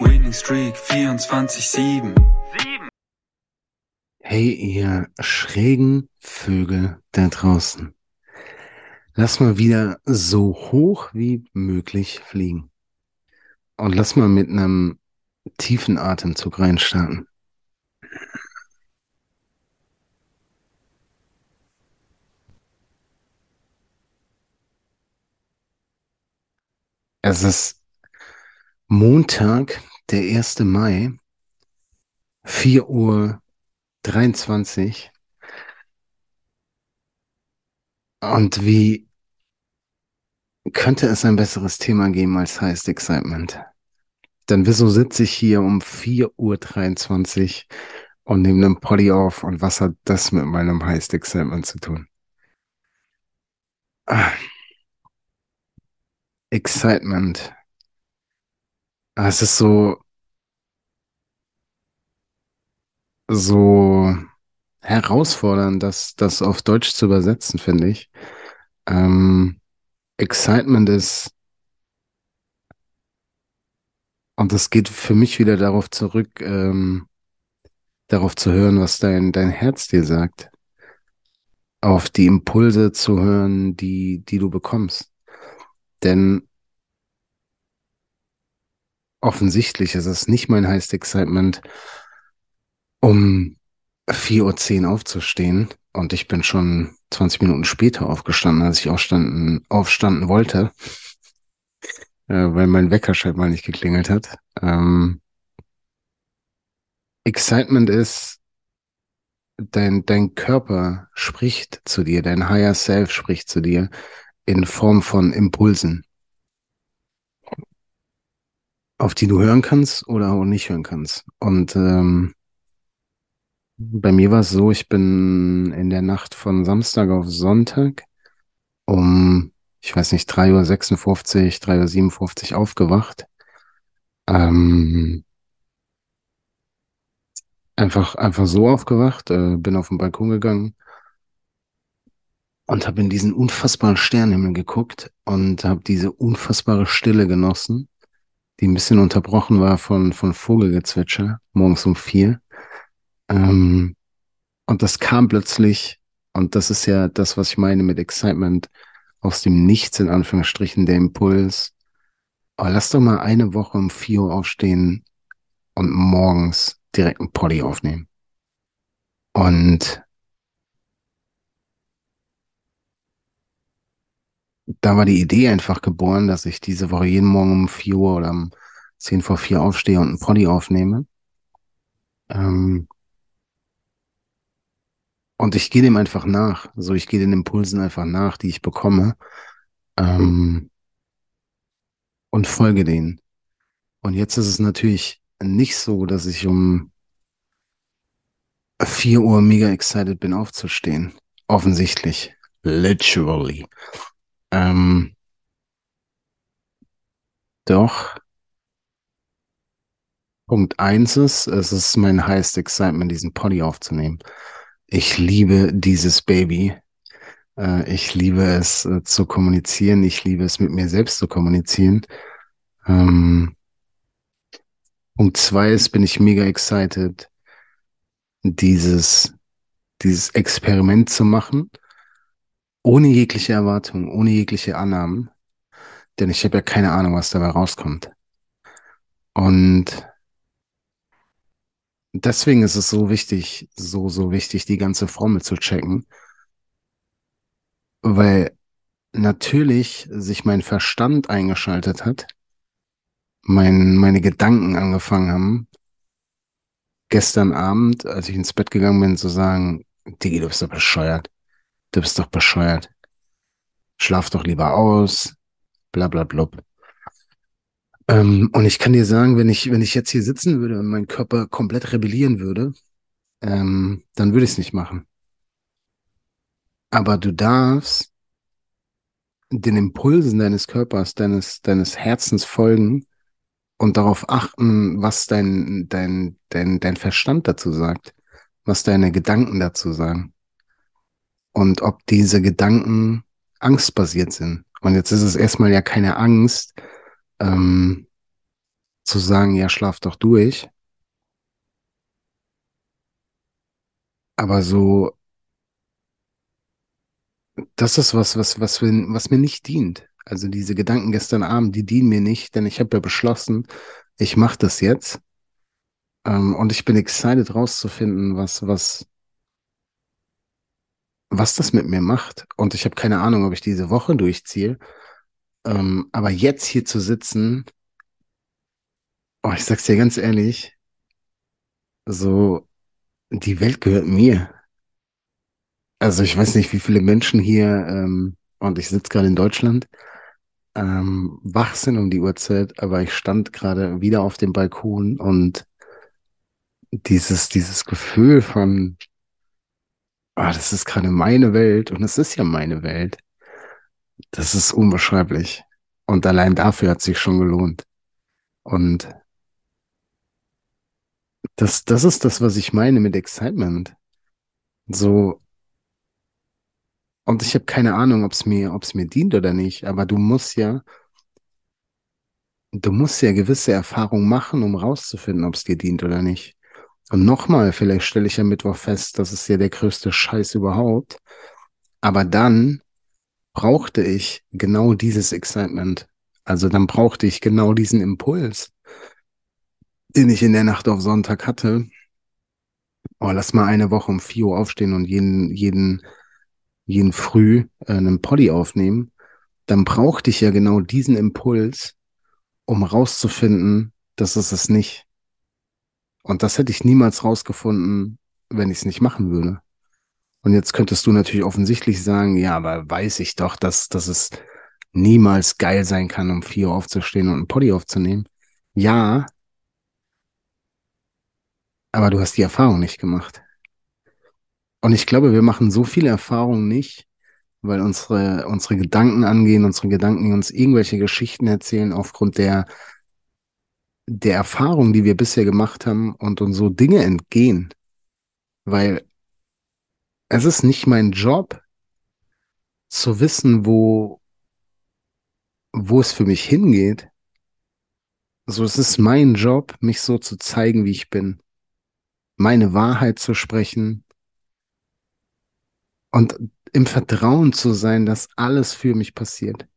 Winning Streak 24-7. Hey, ihr schrägen Vögel da draußen. Lass mal wieder so hoch wie möglich fliegen. Und lass mal mit einem tiefen Atemzug reinstarten. Es ist Montag, der 1. Mai, 4 Uhr 23. Und wie könnte es ein besseres Thema geben als heißt Excitement? Denn wieso sitze ich hier um 4.23 Uhr und nehme einen Poddy auf und was hat das mit meinem heißt Excitement zu tun? Ah. Excitement. Ah, es ist so, so herausfordernd, das, das auf Deutsch zu übersetzen, finde ich. Ähm, Excitement ist, und das geht für mich wieder darauf zurück, ähm, darauf zu hören, was dein, dein Herz dir sagt. Auf die Impulse zu hören, die, die du bekommst. Denn offensichtlich ist es nicht mein Highest Excitement, um 4.10 Uhr aufzustehen. Und ich bin schon 20 Minuten später aufgestanden, als ich aufstanden, aufstanden wollte, äh, weil mein Wecker scheinbar nicht geklingelt hat. Ähm, Excitement ist, dein, dein Körper spricht zu dir, dein Higher Self spricht zu dir in Form von Impulsen, auf die du hören kannst oder auch nicht hören kannst. Und ähm, bei mir war es so, ich bin in der Nacht von Samstag auf Sonntag um, ich weiß nicht, 3.56 Uhr, 3.57 Uhr aufgewacht. Ähm, einfach, einfach so aufgewacht, äh, bin auf den Balkon gegangen und habe in diesen unfassbaren Sternenhimmel geguckt und habe diese unfassbare Stille genossen, die ein bisschen unterbrochen war von, von Vogelgezwitscher morgens um vier. Ähm, und das kam plötzlich, und das ist ja das, was ich meine mit Excitement, aus dem Nichts in Anführungsstrichen der Impuls. Aber lass doch mal eine Woche um vier Uhr aufstehen und morgens direkt ein Poddy aufnehmen. Und da war die Idee einfach geboren, dass ich diese Woche jeden Morgen um vier Uhr oder um zehn vor vier aufstehe und ein Poddy aufnehme. Ähm, und ich gehe dem einfach nach. So, ich gehe den Impulsen einfach nach, die ich bekomme. Ähm, und folge denen. Und jetzt ist es natürlich nicht so, dass ich um 4 Uhr mega excited bin aufzustehen. Offensichtlich. Literally. Ähm, doch. Punkt eins ist, es ist mein highest excitement, diesen Poddy aufzunehmen. Ich liebe dieses Baby. Äh, ich liebe es äh, zu kommunizieren. Ich liebe es mit mir selbst zu kommunizieren. Ähm, Punkt zwei ist, bin ich mega excited, dieses, dieses Experiment zu machen, ohne jegliche Erwartung, ohne jegliche Annahmen. Denn ich habe ja keine Ahnung, was dabei rauskommt. Und deswegen ist es so wichtig, so, so wichtig, die ganze Formel zu checken, weil natürlich sich mein Verstand eingeschaltet hat, mein, meine Gedanken angefangen haben, gestern Abend, als ich ins Bett gegangen bin, zu sagen, Digi, du bist doch bescheuert. Du bist doch bescheuert. Schlaf doch lieber aus. Bla bla blub. Ähm, und ich kann dir sagen, wenn ich, wenn ich jetzt hier sitzen würde und mein Körper komplett rebellieren würde, ähm, dann würde ich es nicht machen. Aber du darfst den Impulsen deines Körpers, deines, deines Herzens folgen und darauf achten, was dein, dein, dein, dein Verstand dazu sagt, was deine Gedanken dazu sagen. Und ob diese Gedanken angstbasiert sind. Und jetzt ist es erstmal ja keine Angst, ähm, zu sagen, ja, schlaf doch durch. Aber so, das ist was, was, was, was mir nicht dient. Also diese Gedanken gestern Abend, die dienen mir nicht, denn ich habe ja beschlossen, ich mache das jetzt. Ähm, und ich bin excited rauszufinden, was, was, was das mit mir macht. Und ich habe keine Ahnung, ob ich diese Woche durchziehe. Ähm, aber jetzt hier zu sitzen, oh, ich sag's dir ganz ehrlich, so, die Welt gehört mir. Also ich weiß nicht, wie viele Menschen hier, ähm, und ich sitze gerade in Deutschland, ähm, wach sind um die Uhrzeit, aber ich stand gerade wieder auf dem Balkon und dieses, dieses Gefühl von, ah, das ist gerade meine Welt und es ist ja meine Welt. Das ist unbeschreiblich. Und allein dafür hat sich schon gelohnt. Und das, das ist das, was ich meine mit Excitement. So, und ich habe keine Ahnung, ob es mir, ob es mir dient oder nicht, aber du musst ja, du musst ja gewisse Erfahrungen machen, um rauszufinden, ob es dir dient oder nicht. Und nochmal, vielleicht stelle ich am Mittwoch fest, das ist ja der größte Scheiß überhaupt. Aber dann brauchte ich genau dieses Excitement. Also dann brauchte ich genau diesen Impuls, den ich in der Nacht auf Sonntag hatte. Oh, lass mal eine Woche um vier Uhr aufstehen und jeden, jeden, jeden früh äh, einen Poddy aufnehmen. Dann brauchte ich ja genau diesen Impuls, um rauszufinden, dass es es nicht. Und das hätte ich niemals rausgefunden, wenn ich es nicht machen würde. Und jetzt könntest du natürlich offensichtlich sagen, ja, aber weiß ich doch, dass, dass es niemals geil sein kann, um vier Uhr aufzustehen und einen Poddy aufzunehmen. Ja, aber du hast die Erfahrung nicht gemacht. Und ich glaube, wir machen so viele Erfahrungen nicht, weil unsere, unsere Gedanken angehen, unsere Gedanken uns irgendwelche Geschichten erzählen aufgrund der, der Erfahrung, die wir bisher gemacht haben und uns so Dinge entgehen. Weil es ist nicht mein Job zu wissen, wo, wo es für mich hingeht. So, es ist mein Job, mich so zu zeigen, wie ich bin. Meine Wahrheit zu sprechen und im Vertrauen zu sein, dass alles für mich passiert.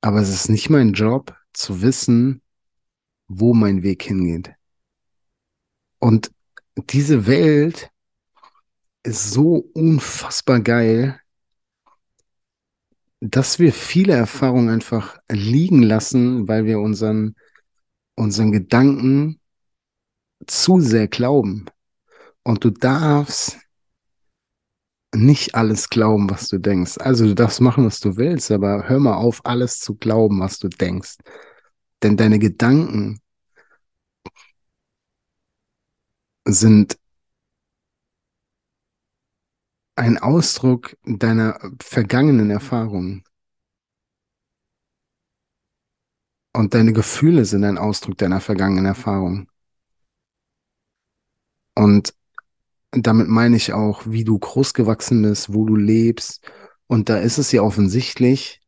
Aber es ist nicht mein Job zu wissen, wo mein Weg hingeht. Und diese Welt ist so unfassbar geil, dass wir viele Erfahrungen einfach liegen lassen, weil wir unseren, unseren Gedanken zu sehr glauben. Und du darfst nicht alles glauben, was du denkst. Also du darfst machen, was du willst, aber hör mal auf, alles zu glauben, was du denkst. Denn deine Gedanken sind ein Ausdruck deiner vergangenen Erfahrungen. Und deine Gefühle sind ein Ausdruck deiner vergangenen Erfahrungen. Und damit meine ich auch, wie du groß gewachsen bist, wo du lebst. Und da ist es ja offensichtlich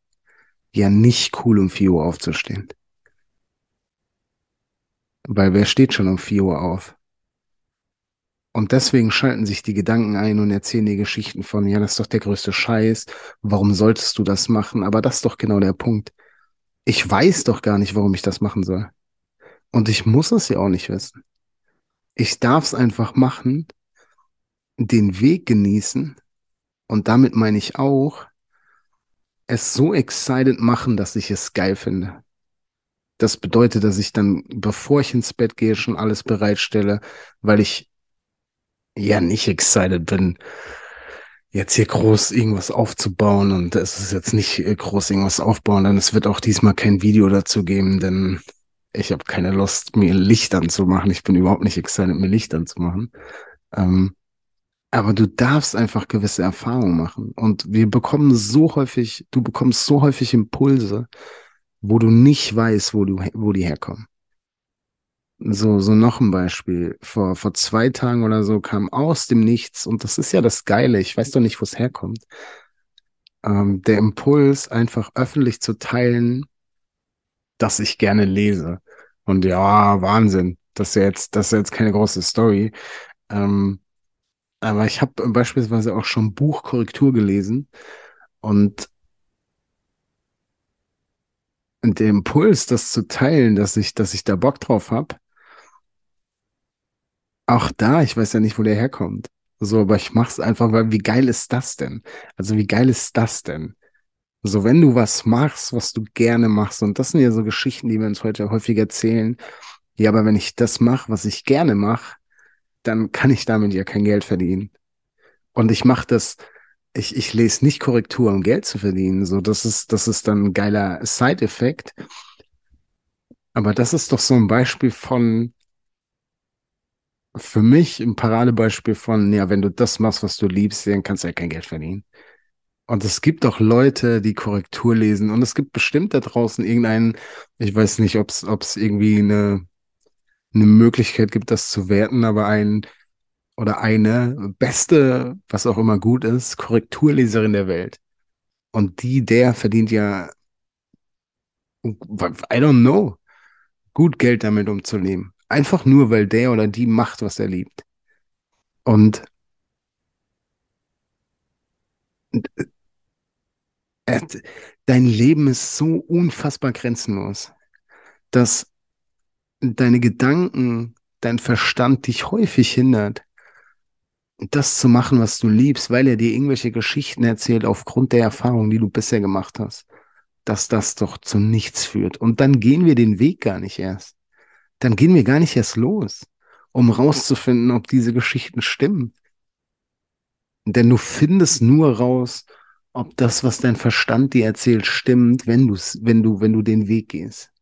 ja nicht cool, um 4 Uhr aufzustehen. Weil wer steht schon um 4 Uhr auf? Und deswegen schalten sich die Gedanken ein und erzählen dir Geschichten von, ja, das ist doch der größte Scheiß, warum solltest du das machen? Aber das ist doch genau der Punkt. Ich weiß doch gar nicht, warum ich das machen soll. Und ich muss es ja auch nicht wissen. Ich darf es einfach machen, den Weg genießen und damit meine ich auch, es so excited machen, dass ich es geil finde. Das bedeutet, dass ich dann, bevor ich ins Bett gehe, schon alles bereitstelle, weil ich ja nicht excited bin, jetzt hier groß irgendwas aufzubauen und es ist jetzt nicht äh, groß irgendwas aufbauen, dann es wird auch diesmal kein Video dazu geben, denn ich habe keine Lust, mir Licht anzumachen. Ich bin überhaupt nicht excited, mir Licht anzumachen. Ähm, aber du darfst einfach gewisse Erfahrungen machen. Und wir bekommen so häufig, du bekommst so häufig Impulse, wo du nicht weißt, wo, du, wo die herkommen. So, so noch ein Beispiel. Vor, vor zwei Tagen oder so kam aus dem Nichts, und das ist ja das Geile, ich weiß doch nicht, wo es herkommt, ähm, der Impuls, einfach öffentlich zu teilen, dass ich gerne lese. Und ja, Wahnsinn. Das ist ja jetzt, das ist jetzt keine große Story. Ähm, aber ich habe beispielsweise auch schon Buchkorrektur gelesen und der Impuls, das zu teilen, dass ich, dass ich da Bock drauf habe, auch da, ich weiß ja nicht, wo der herkommt. So, aber ich mach's einfach, weil wie geil ist das denn? Also wie geil ist das denn? So, wenn du was machst, was du gerne machst, und das sind ja so Geschichten, die wir uns heute häufig erzählen. Ja, aber wenn ich das mache, was ich gerne mache, dann kann ich damit ja kein Geld verdienen. Und ich mache das, ich, ich lese nicht Korrektur, um Geld zu verdienen. So, das ist, das ist dann ein geiler Side-Effekt. Aber das ist doch so ein Beispiel von, für mich ein Paradebeispiel von, ja, wenn du das machst, was du liebst, dann kannst du ja kein Geld verdienen. Und es gibt auch Leute, die Korrektur lesen. Und es gibt bestimmt da draußen irgendeinen, ich weiß nicht, ob es irgendwie eine, eine Möglichkeit gibt, das zu werten, aber ein oder eine beste, was auch immer gut ist, Korrekturleserin der Welt. Und die, der verdient ja, I don't know, gut Geld damit umzunehmen. Einfach nur, weil der oder die macht, was er liebt. Und äh, dein Leben ist so unfassbar grenzenlos, dass deine Gedanken, dein Verstand dich häufig hindert, das zu machen, was du liebst, weil er dir irgendwelche Geschichten erzählt aufgrund der Erfahrungen, die du bisher gemacht hast, dass das doch zu nichts führt. Und dann gehen wir den Weg gar nicht erst dann gehen wir gar nicht erst los, um rauszufinden, ob diese Geschichten stimmen. Denn du findest nur raus, ob das, was dein Verstand dir erzählt, stimmt, wenn, du's, wenn, du, wenn du den Weg gehst.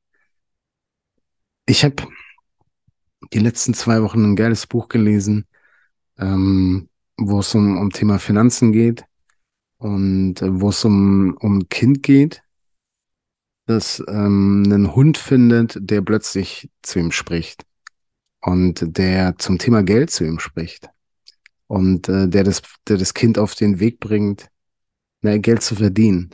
Ich habe die letzten zwei Wochen ein geiles Buch gelesen, ähm, wo es um, um Thema Finanzen geht und äh, wo es um, um Kind geht, das ähm, einen Hund findet, der plötzlich zu ihm spricht und der zum Thema Geld zu ihm spricht und äh, der, das, der das Kind auf den Weg bringt, mehr Geld zu verdienen.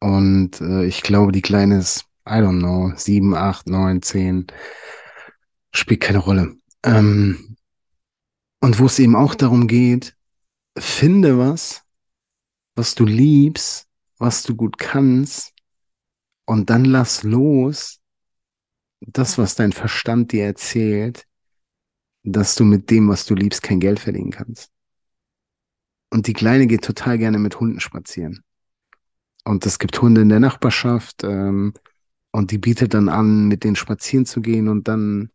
Und äh, ich glaube, die Kleine ist, I don't know, sieben, acht, neun, zehn, spielt keine Rolle. Ähm, und wo es eben auch darum geht, finde was, was du liebst, was du gut kannst und dann lass los das, was dein Verstand dir erzählt, dass du mit dem, was du liebst, kein Geld verdienen kannst. Und die Kleine geht total gerne mit Hunden spazieren. Und es gibt Hunde in der Nachbarschaft ähm, und die bietet dann an, mit denen spazieren zu gehen und dann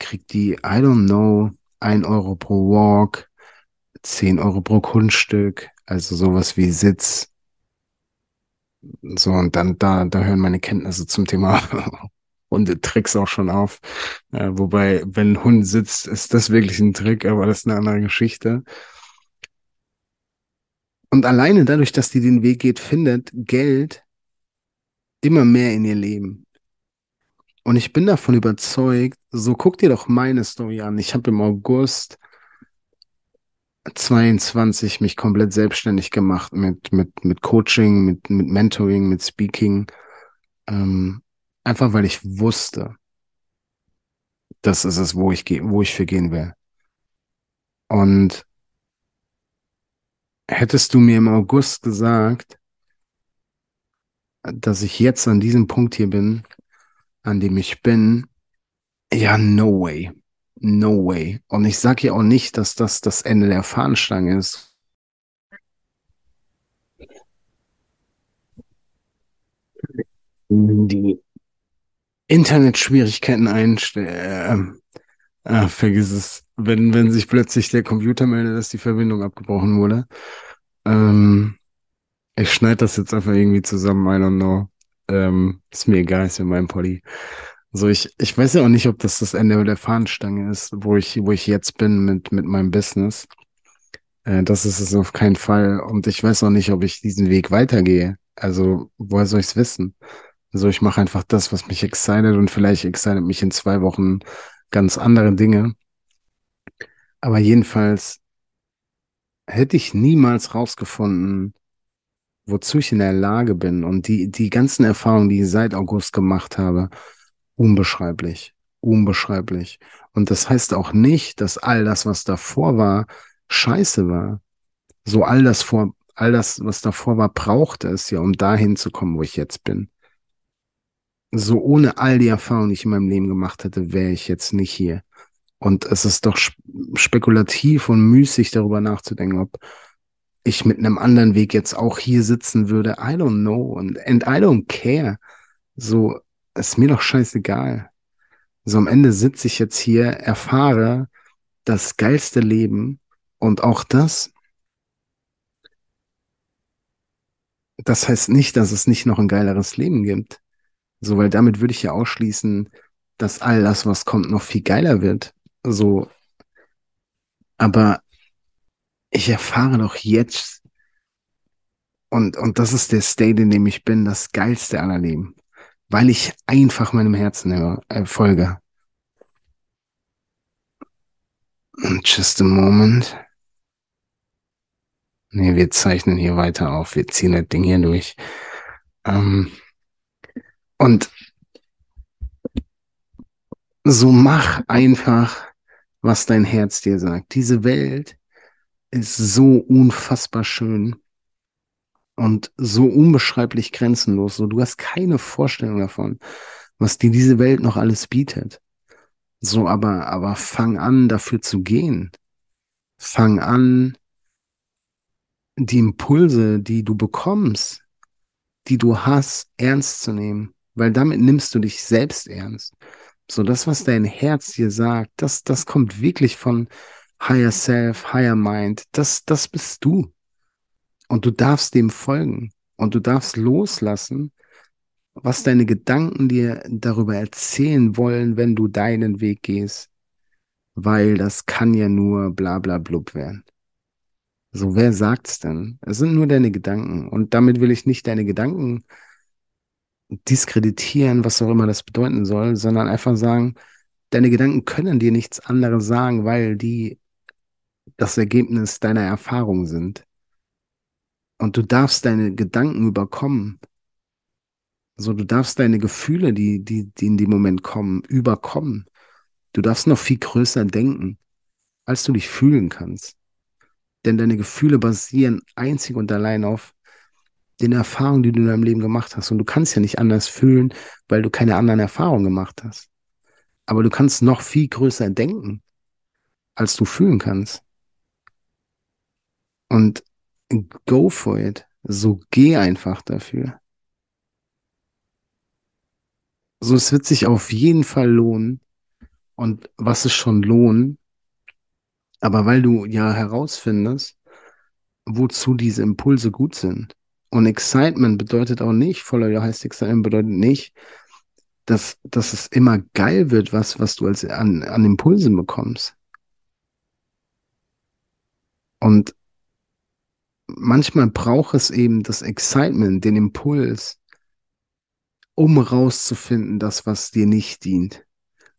kriegt die, I don't know, ein Euro pro Walk, zehn Euro pro Kunststück, also sowas wie Sitz, so, und dann, da, da hören meine Kenntnisse zum Thema Hundetricks auch schon auf. Äh, wobei, wenn ein Hund sitzt, ist das wirklich ein Trick, aber das ist eine andere Geschichte. Und alleine dadurch, dass die den Weg geht, findet Geld immer mehr in ihr Leben. Und ich bin davon überzeugt, so guck dir doch meine Story an. Ich habe im August 22 mich komplett selbstständig gemacht mit, mit, mit Coaching, mit, mit Mentoring, mit Speaking. Ähm, einfach weil ich wusste, das ist es, wo ich gehe, wo ich für gehen will. Und hättest du mir im August gesagt, dass ich jetzt an diesem Punkt hier bin, an dem ich bin, ja, no way. No way. Und ich sage ja auch nicht, dass das das Ende der Fahnenstange ist. Die Internetschwierigkeiten einstellen. Äh, äh, vergiss es. Wenn, wenn sich plötzlich der Computer meldet, dass die Verbindung abgebrochen wurde. Ähm, ich schneide das jetzt einfach irgendwie zusammen, I don't know. Ähm, ist mir egal, ist ja mein Poddy. So, ich, ich weiß ja auch nicht, ob das das Ende der Fahnenstange ist, wo ich, wo ich jetzt bin mit, mit meinem Business. Äh, das ist es auf keinen Fall. Und ich weiß auch nicht, ob ich diesen Weg weitergehe. Also, woher soll ich es wissen? Also, ich mache einfach das, was mich excited und vielleicht excited mich in zwei Wochen ganz andere Dinge. Aber jedenfalls hätte ich niemals rausgefunden, wozu ich in der Lage bin und die, die ganzen Erfahrungen, die ich seit August gemacht habe, unbeschreiblich, unbeschreiblich. Und das heißt auch nicht, dass all das, was davor war, scheiße war. So all das vor, all das, was davor war, brauchte es ja, um dahin zu kommen, wo ich jetzt bin. So ohne all die Erfahrungen, die ich in meinem Leben gemacht hätte, wäre ich jetzt nicht hier. Und es ist doch spekulativ und müßig darüber nachzudenken, ob ich mit einem anderen Weg jetzt auch hier sitzen würde. I don't know. Und and I don't care. So, ist mir doch scheißegal. So am Ende sitze ich jetzt hier, erfahre das geilste Leben und auch das. Das heißt nicht, dass es nicht noch ein geileres Leben gibt. So, weil damit würde ich ja ausschließen, dass all das, was kommt, noch viel geiler wird. So. Aber ich erfahre doch jetzt, und, und das ist der State, in dem ich bin, das geilste aller Leben. Weil ich einfach meinem Herzen äh, folge. Just a moment. Nee, wir zeichnen hier weiter auf. Wir ziehen das Ding hier durch. Ähm, und so mach einfach, was dein Herz dir sagt. Diese Welt ist so unfassbar schön und so unbeschreiblich grenzenlos. So, du hast keine Vorstellung davon, was dir diese Welt noch alles bietet. So, aber, aber fang an, dafür zu gehen. Fang an, die Impulse, die du bekommst, die du hast, ernst zu nehmen, weil damit nimmst du dich selbst ernst. So, das, was dein Herz dir sagt, das, das kommt wirklich von Higher Self, Higher Mind, das, das bist du. Und du darfst dem folgen und du darfst loslassen, was deine Gedanken dir darüber erzählen wollen, wenn du deinen Weg gehst. Weil das kann ja nur bla bla blub werden. So, wer sagt's denn? Es sind nur deine Gedanken. Und damit will ich nicht deine Gedanken diskreditieren, was auch immer das bedeuten soll, sondern einfach sagen, deine Gedanken können dir nichts anderes sagen, weil die das Ergebnis deiner Erfahrung sind. Und du darfst deine Gedanken überkommen. So, du darfst deine Gefühle, die, die, die in dem Moment kommen, überkommen. Du darfst noch viel größer denken, als du dich fühlen kannst. Denn deine Gefühle basieren einzig und allein auf den Erfahrungen, die du in deinem Leben gemacht hast. Und du kannst ja nicht anders fühlen, weil du keine anderen Erfahrungen gemacht hast. Aber du kannst noch viel größer denken, als du fühlen kannst. Und go for it. So geh einfach dafür. So, es wird sich auf jeden Fall lohnen. Und was ist schon lohnen? Aber weil du ja herausfindest, wozu diese Impulse gut sind. Und Excitement bedeutet auch nicht, Follow Your High Excitement bedeutet nicht, dass, dass es immer geil wird, was, was du als an, an Impulsen bekommst. Und manchmal braucht es eben das Excitement, den Impuls, um rauszufinden, das, was dir nicht dient,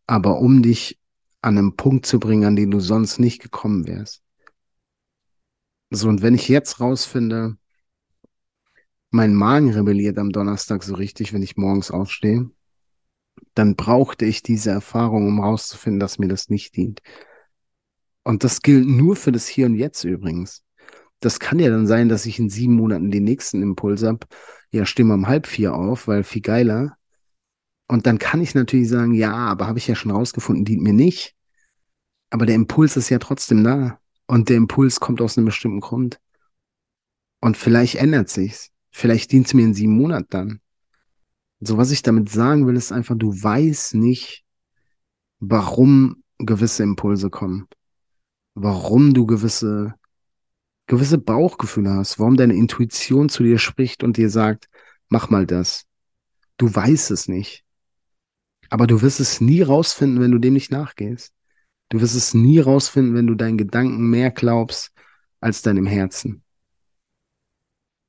aber um dich an einen Punkt zu bringen, an den du sonst nicht gekommen wärst. So, und wenn ich jetzt rausfinde, mein Magen rebelliert am Donnerstag so richtig, wenn ich morgens aufstehe, dann brauchte ich diese Erfahrung, um rauszufinden, dass mir das nicht dient. Und das gilt nur für das Hier und Jetzt übrigens das kann ja dann sein, dass ich in sieben Monaten den nächsten Impuls habe. Ja, stehen wir um halb vier auf, weil viel geiler. Und dann kann ich natürlich sagen, ja, aber habe ich ja schon rausgefunden, dient mir nicht. Aber der Impuls ist ja trotzdem da. Und der Impuls kommt aus einem bestimmten Grund. Und vielleicht ändert sich's. Vielleicht dient es mir in sieben Monaten dann. So, was ich damit sagen will, ist einfach, du weißt nicht, warum gewisse Impulse kommen. Warum du gewisse, gewisse Bauchgefühle hast. Warum deine Intuition zu dir spricht und dir sagt, mach mal das. Du weißt es nicht. Aber du wirst es nie rausfinden, wenn du dem nicht nachgehst. Du wirst es nie rausfinden, wenn du deinen Gedanken mehr glaubst als deinem Herzen.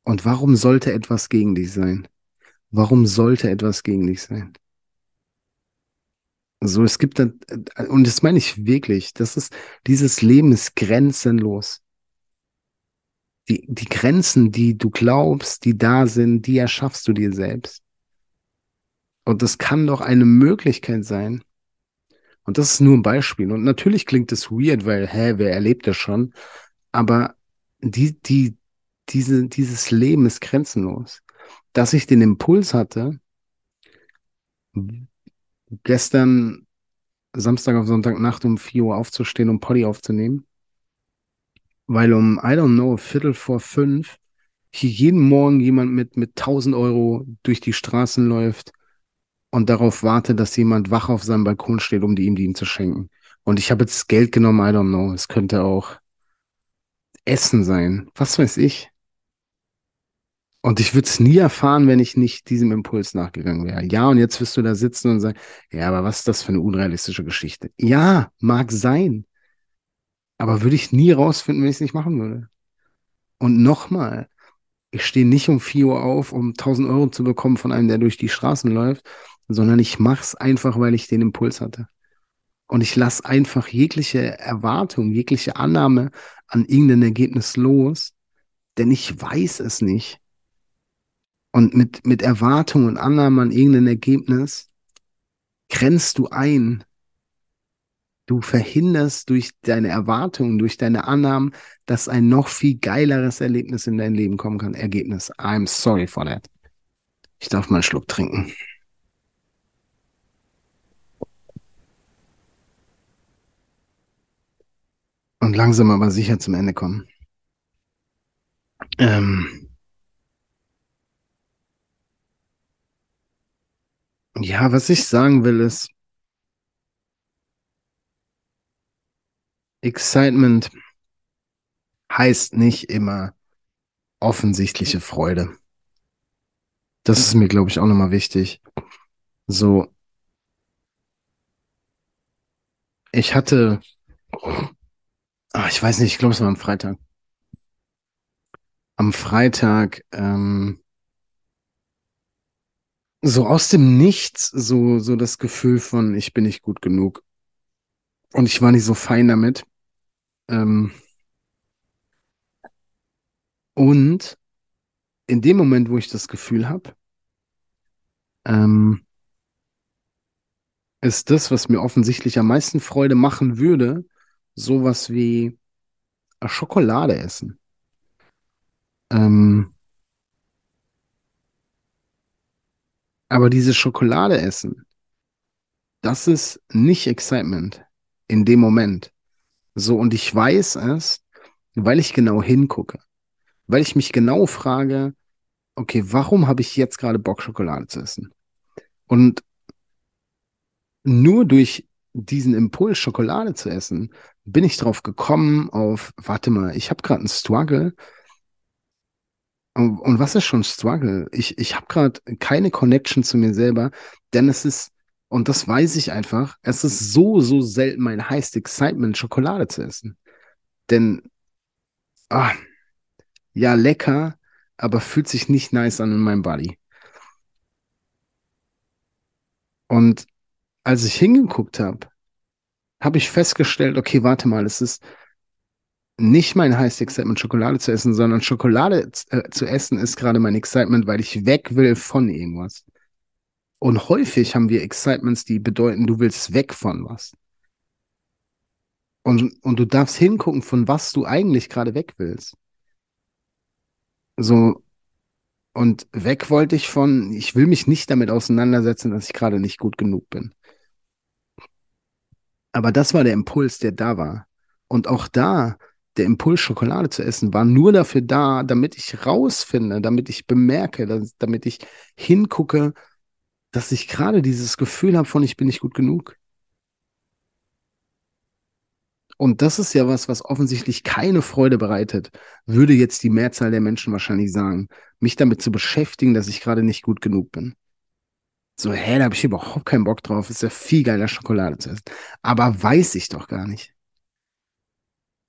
Und warum sollte etwas gegen dich sein? Warum sollte etwas gegen dich sein? So, es gibt dann, und das meine ich wirklich, das ist, dieses Leben ist grenzenlos. Die, die Grenzen, die du glaubst, die da sind, die erschaffst du dir selbst. Und das kann doch eine Möglichkeit sein. Und das ist nur ein Beispiel. Und natürlich klingt es weird, weil, hä, wer erlebt das schon? Aber die, die, diese, dieses Leben ist grenzenlos. Dass ich den Impuls hatte, gestern Samstag auf Sonntagnacht um 4 Uhr aufzustehen, um Poddy aufzunehmen. Weil um, I don't know, Viertel vor fünf hier jeden Morgen jemand mit, mit 1000 Euro durch die Straßen läuft und darauf wartet, dass jemand wach auf seinem Balkon steht, um die ihm die ihm zu schenken. Und ich habe jetzt Geld genommen, I don't know. Es könnte auch Essen sein. Was weiß ich. Und ich würde es nie erfahren, wenn ich nicht diesem Impuls nachgegangen wäre. Ja, und jetzt wirst du da sitzen und sagen, ja, aber was ist das für eine unrealistische Geschichte? Ja, mag sein. Aber würde ich nie rausfinden, wenn ich es nicht machen würde. Und nochmal, ich stehe nicht um 4 Uhr auf, um 1000 Euro zu bekommen von einem, der durch die Straßen läuft, sondern ich mache es einfach, weil ich den Impuls hatte. Und ich lasse einfach jegliche Erwartung, jegliche Annahme an irgendein Ergebnis los, denn ich weiß es nicht. Und mit, mit Erwartung und Annahme an irgendein Ergebnis grenzt du ein. Du verhinderst durch deine Erwartungen, durch deine Annahmen, dass ein noch viel geileres Erlebnis in dein Leben kommen kann. Ergebnis. I'm sorry for that. Ich darf mal einen Schluck trinken. Und langsam aber sicher zum Ende kommen. Ähm, Ja, was ich sagen will ist, Excitement heißt nicht immer offensichtliche Freude. Das ist mir, glaube ich, auch nochmal wichtig. So, ich hatte, ach, ich weiß nicht, ich glaube, es war am Freitag. Am Freitag ähm, so aus dem Nichts so, so das Gefühl von, ich bin nicht gut genug. Und ich war nicht so fein damit. Ähm und in dem Moment, wo ich das Gefühl habe, ähm, ist das, was mir offensichtlich am meisten Freude machen würde, sowas wie Schokolade essen. Ähm, Aber diese Schokolade essen, das ist nicht Excitement in dem Moment. So, und ich weiß es, weil ich genau hingucke. Weil ich mich genau frage, okay, warum habe ich jetzt gerade Bock, Schokolade zu essen? Und nur durch diesen Impuls, Schokolade zu essen, bin ich drauf gekommen auf, warte mal, ich habe gerade einen Struggle und, was ist schon Struggle? Ich, ich habe gerade keine Connection zu mir selber, denn es ist, und das weiß ich einfach, es ist so, so selten mein highest Excitement, Schokolade zu essen. Denn, ah, ja, lecker, aber fühlt sich nicht nice an in meinem Body. Und als ich hingeguckt habe, habe ich festgestellt, okay, warte mal, es ist, nicht mein Highest Excitement, Schokolade zu essen, sondern Schokolade äh, zu essen ist gerade mein Excitement, weil ich weg will von irgendwas. Und häufig haben wir Excitements, die bedeuten, du willst weg von was. Und, und du darfst hingucken, von was du eigentlich gerade weg willst. So, und weg wollte ich von, ich will mich nicht damit auseinandersetzen, dass ich gerade nicht gut genug bin. Aber das war der Impuls, der da war. Und auch da, der Impuls, Schokolade zu essen, war nur dafür da, damit ich rausfinde, damit ich bemerke, dass, damit ich hingucke, dass ich gerade dieses Gefühl habe von, ich bin nicht gut genug. Und das ist ja was, was offensichtlich keine Freude bereitet, würde jetzt die Mehrzahl der Menschen wahrscheinlich sagen, mich damit zu beschäftigen, dass ich gerade nicht gut genug bin. So, hä, da habe ich überhaupt keinen Bock drauf. Ist ja viel geiler, Schokolade zu essen. Aber weiß ich doch gar nicht.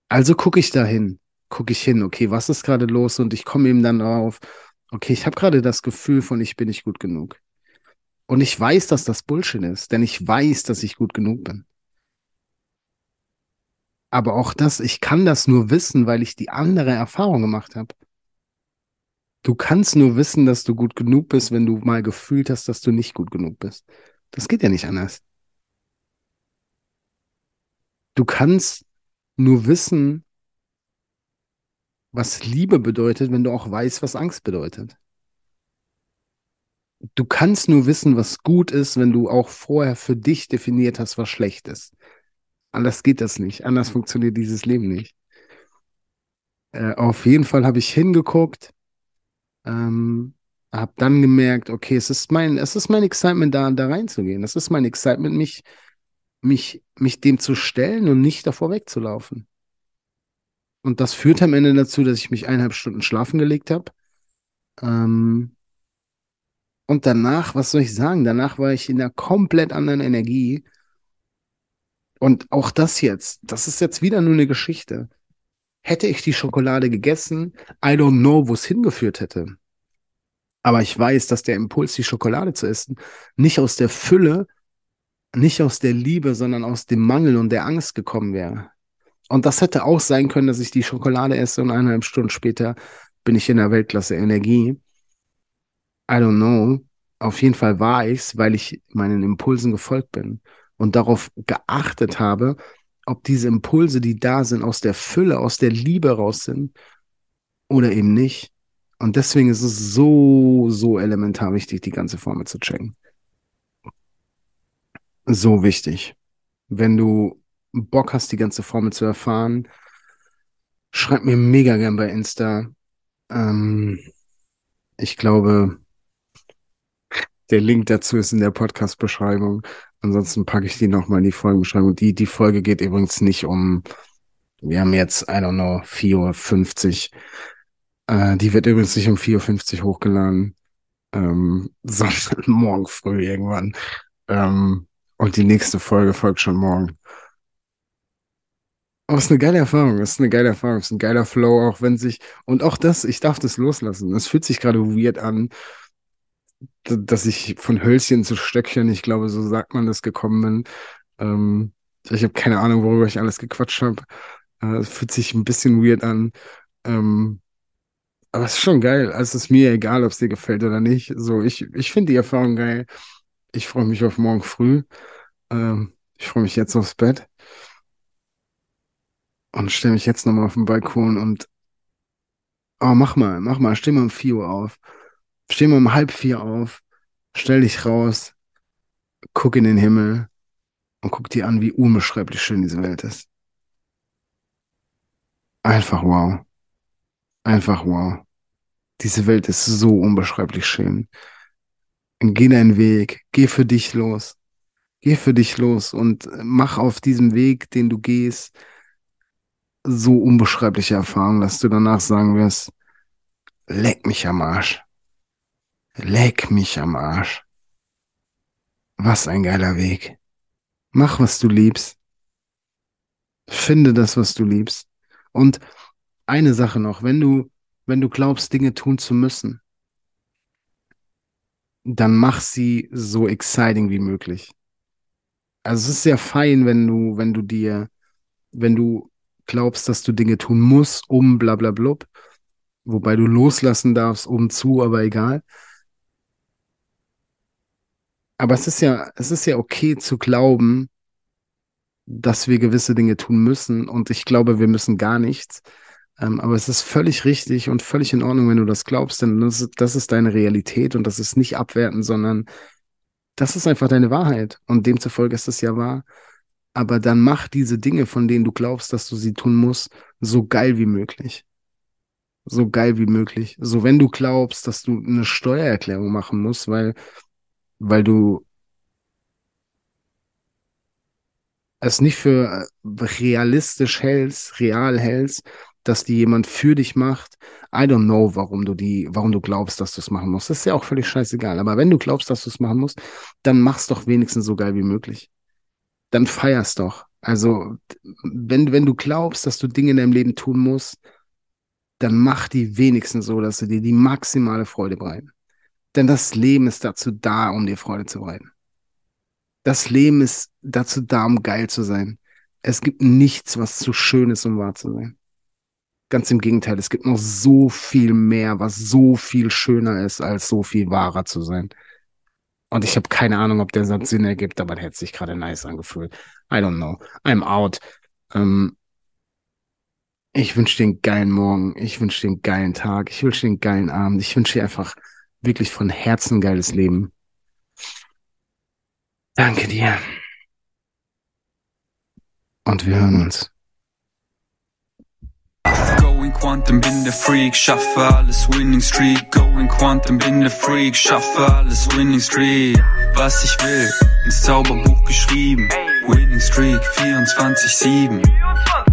Also gucke ich da hin, gucke ich hin, okay, was ist gerade los? Und ich komme eben dann drauf, okay, ich habe gerade das Gefühl von, ich bin nicht gut genug. Und ich weiß, dass das Bullshit ist, denn ich weiß, dass ich gut genug bin. Aber auch das, ich kann das nur wissen, weil ich die andere Erfahrung gemacht habe. Du kannst nur wissen, dass du gut genug bist, wenn du mal gefühlt hast, dass du nicht gut genug bist. Das geht ja nicht anders. Du kannst nur wissen, was Liebe bedeutet, wenn du auch weißt, was Angst bedeutet. Du kannst nur wissen, was gut ist, wenn du auch vorher für dich definiert hast, was schlecht ist. Anders geht das nicht. Anders funktioniert dieses Leben nicht. Äh, auf jeden Fall habe ich hingeguckt, ähm, habe dann gemerkt, okay, es ist mein, es ist mein Excitement, da, da reinzugehen. Es ist mein Excitement, mich, mich, mich dem zu stellen und nicht davor wegzulaufen. Und das führt am Ende dazu, dass ich mich eineinhalb Stunden schlafen gelegt habe. Ähm, und danach, was soll ich sagen? Danach war ich in einer komplett anderen Energie. Und auch das jetzt, das ist jetzt wieder nur eine Geschichte. Hätte ich die Schokolade gegessen, I don't know, wo es hingeführt hätte. Aber ich weiß, dass der Impuls, die Schokolade zu essen, nicht aus der Fülle, nicht aus der Liebe, sondern aus dem Mangel und der Angst gekommen wäre. Und das hätte auch sein können, dass ich die Schokolade esse und eineinhalb Stunden später bin ich in der Weltklasse Energie. I don't know. Auf jeden Fall war ich's, weil ich meinen Impulsen gefolgt bin und darauf geachtet habe, ob diese Impulse, die da sind, aus der Fülle, aus der Liebe raus sind oder eben nicht. Und deswegen ist es so, so elementar wichtig, die ganze Formel zu checken. So wichtig. Wenn du Bock hast, die ganze Formel zu erfahren, schreib mir mega gern bei Insta. Ähm, ich glaube, der Link dazu ist in der Podcast-Beschreibung. Ansonsten packe ich die nochmal in die Folgenbeschreibung. Die, die Folge geht übrigens nicht um, wir haben jetzt, I don't know, 4.50 Uhr. Äh, die wird übrigens nicht um 4.50 Uhr hochgeladen, ähm, sondern morgen früh irgendwann. Ähm, und die nächste Folge folgt schon morgen. Aber es ist eine geile Erfahrung, es ist eine geile Erfahrung, es ist ein geiler Flow, auch wenn sich, und auch das, ich darf das loslassen. Es fühlt sich gerade weird an, dass ich von Hölzchen zu Stöckchen, ich glaube, so sagt man das, gekommen bin. Ähm, ich habe keine Ahnung, worüber ich alles gequatscht habe. Äh, es fühlt sich ein bisschen weird an. Ähm, aber es ist schon geil. Also es ist mir egal, ob es dir gefällt oder nicht. So, ich, ich finde die Erfahrung geil. Ich freue mich auf morgen früh. Ähm, ich freue mich jetzt aufs Bett. Und stelle mich jetzt nochmal auf den Balkon und oh, mach mal, mach mal, steh mal um 4 Uhr auf. Steh mal um halb vier auf, stell dich raus, guck in den Himmel und guck dir an, wie unbeschreiblich schön diese Welt ist. Einfach wow. Einfach wow. Diese Welt ist so unbeschreiblich schön. Geh deinen Weg, geh für dich los. Geh für dich los und mach auf diesem Weg, den du gehst, so unbeschreibliche Erfahrungen, dass du danach sagen wirst, leck mich am Arsch. Leck mich am Arsch. Was ein geiler Weg. Mach, was du liebst. Finde das, was du liebst. Und eine Sache noch, wenn du, wenn du glaubst, Dinge tun zu müssen, dann mach sie so exciting wie möglich. Also es ist sehr fein, wenn du, wenn du dir, wenn du glaubst, dass du Dinge tun musst, um bla bla blub, wobei du loslassen darfst, um zu, aber egal. Aber es ist ja, es ist ja okay zu glauben, dass wir gewisse Dinge tun müssen. Und ich glaube, wir müssen gar nichts. Ähm, aber es ist völlig richtig und völlig in Ordnung, wenn du das glaubst, denn das ist, das ist deine Realität und das ist nicht abwerten, sondern das ist einfach deine Wahrheit. Und demzufolge ist es ja wahr. Aber dann mach diese Dinge, von denen du glaubst, dass du sie tun musst, so geil wie möglich. So geil wie möglich. So, wenn du glaubst, dass du eine Steuererklärung machen musst, weil, weil du es nicht für realistisch hältst, real hältst, dass die jemand für dich macht. I don't know, warum du die, warum du glaubst, dass du es machen musst. Das ist ja auch völlig scheißegal. Aber wenn du glaubst, dass du es machen musst, dann mach's doch wenigstens so geil wie möglich. Dann feierst doch. Also, wenn, wenn du glaubst, dass du Dinge in deinem Leben tun musst, dann mach die wenigstens so, dass sie dir die maximale Freude bereiten. Denn das Leben ist dazu da, um dir Freude zu bereiten. Das Leben ist dazu da, um geil zu sein. Es gibt nichts, was zu schön ist, um wahr zu sein. Ganz im Gegenteil, es gibt noch so viel mehr, was so viel schöner ist, als so viel wahrer zu sein. Und ich habe keine Ahnung, ob der Satz Sinn ergibt, aber der hätte sich gerade nice angefühlt. I don't know. I'm out. Ähm, ich wünsche dir einen geilen Morgen. Ich wünsche dir einen geilen Tag. Ich wünsche dir einen geilen Abend. Ich wünsche dir einfach wirklich von Herzen geiles Leben. Danke dir. Und wir hören uns. Going Quantum, bin der Freak, schaffe alles Winning Streak. Going Quantum, bin der Freak, schaffe alles Winning Streak. Was ich will, ins Zauberbuch geschrieben. Winning Streak 24-7.